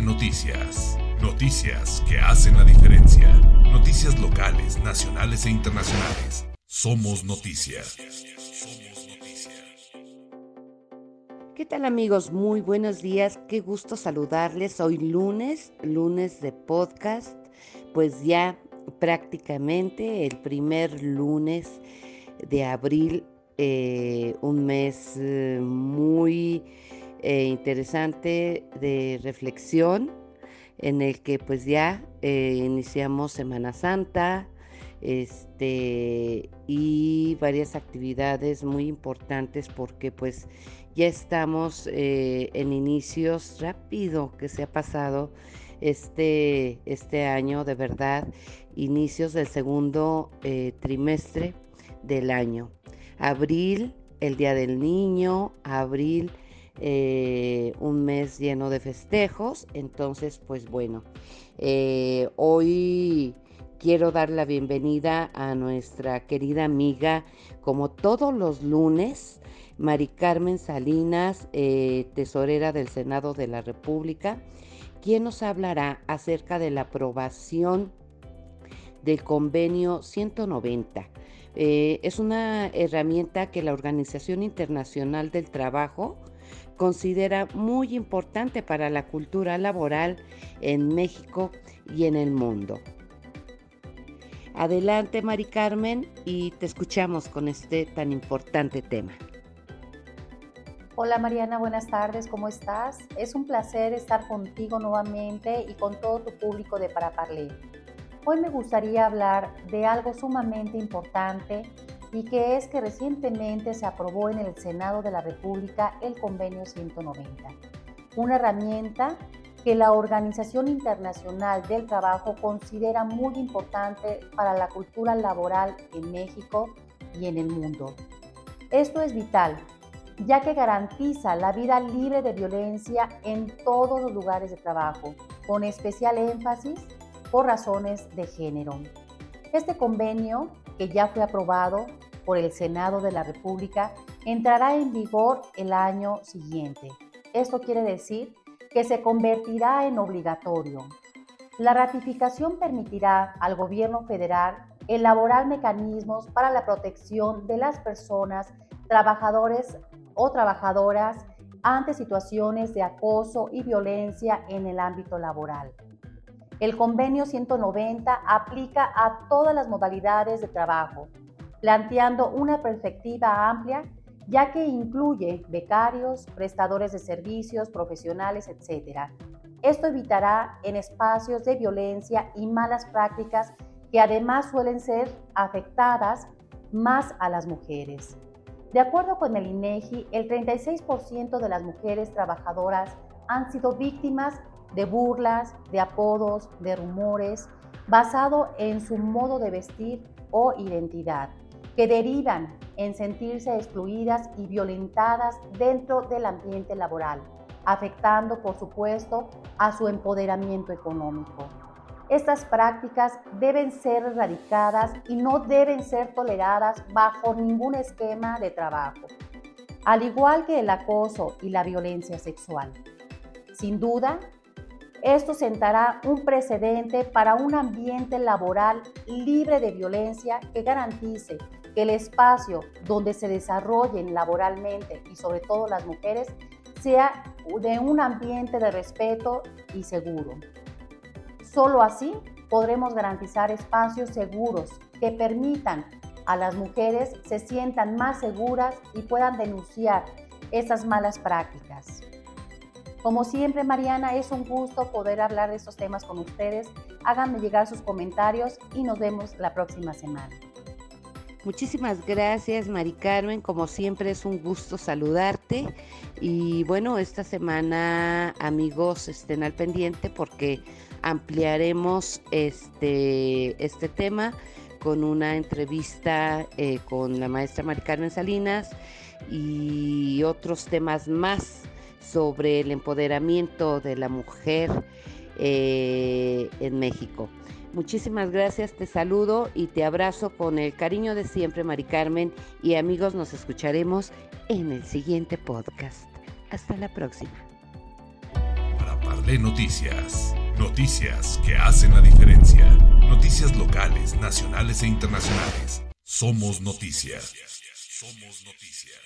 Noticias. Noticias que hacen la diferencia. Noticias locales, nacionales e internacionales. Somos noticias. ¿Qué tal amigos? Muy buenos días. Qué gusto saludarles. Hoy lunes, lunes de podcast. Pues ya prácticamente el primer lunes de abril, eh, un mes eh, muy eh, interesante de reflexión en el que pues ya iniciamos Semana Santa este, y varias actividades muy importantes porque pues ya estamos en inicios rápido que se ha pasado este, este año, de verdad, inicios del segundo eh, trimestre del año. Abril, el Día del Niño, abril, eh, un mes lleno de festejos. Entonces, pues bueno, eh, hoy quiero dar la bienvenida a nuestra querida amiga, como todos los lunes, Mari Carmen Salinas, tesorera del Senado de la República quien nos hablará acerca de la aprobación del convenio 190. Eh, es una herramienta que la Organización Internacional del Trabajo considera muy importante para la cultura laboral en México y en el mundo. Adelante, Mari Carmen, y te escuchamos con este tan importante tema. Hola Mariana, buenas tardes, ¿cómo estás? Es un placer estar contigo nuevamente y con todo tu público de Paraparlé. Hoy me gustaría hablar de algo sumamente importante y que es que recientemente se aprobó en el Senado de la República el Convenio 190, una herramienta que la Organización Internacional del Trabajo considera muy importante para la cultura laboral en México y en el mundo. Esto es vital ya que garantiza la vida libre de violencia en todos los lugares de trabajo, con especial énfasis por razones de género. Este convenio, que ya fue aprobado por el Senado de la República, entrará en vigor el año siguiente. Esto quiere decir que se convertirá en obligatorio. La ratificación permitirá al gobierno federal elaborar mecanismos para la protección de las personas, trabajadores o trabajadoras ante situaciones de acoso y violencia en el ámbito laboral. El convenio 190 aplica a todas las modalidades de trabajo, planteando una perspectiva amplia ya que incluye becarios, prestadores de servicios, profesionales, etc. Esto evitará en espacios de violencia y malas prácticas que además suelen ser afectadas más a las mujeres. De acuerdo con el INEGI, el 36% de las mujeres trabajadoras han sido víctimas de burlas, de apodos, de rumores, basado en su modo de vestir o identidad, que derivan en sentirse excluidas y violentadas dentro del ambiente laboral, afectando, por supuesto, a su empoderamiento económico. Estas prácticas deben ser erradicadas y no deben ser toleradas bajo ningún esquema de trabajo, al igual que el acoso y la violencia sexual. Sin duda, esto sentará un precedente para un ambiente laboral libre de violencia que garantice que el espacio donde se desarrollen laboralmente y sobre todo las mujeres sea de un ambiente de respeto y seguro. Solo así podremos garantizar espacios seguros que permitan a las mujeres se sientan más seguras y puedan denunciar esas malas prácticas. Como siempre, Mariana, es un gusto poder hablar de estos temas con ustedes. Háganme llegar sus comentarios y nos vemos la próxima semana. Muchísimas gracias, Mari Carmen. Como siempre es un gusto saludarte. Y bueno, esta semana, amigos, estén al pendiente porque ampliaremos este, este tema con una entrevista eh, con la maestra Mari Carmen Salinas y otros temas más sobre el empoderamiento de la mujer eh, en México. Muchísimas gracias, te saludo y te abrazo con el cariño de siempre, Mari Carmen, y amigos, nos escucharemos en el siguiente podcast. Hasta la próxima. Para Parlé Noticias. Noticias que hacen la diferencia. Noticias locales, nacionales e internacionales. Somos noticias. Somos noticias.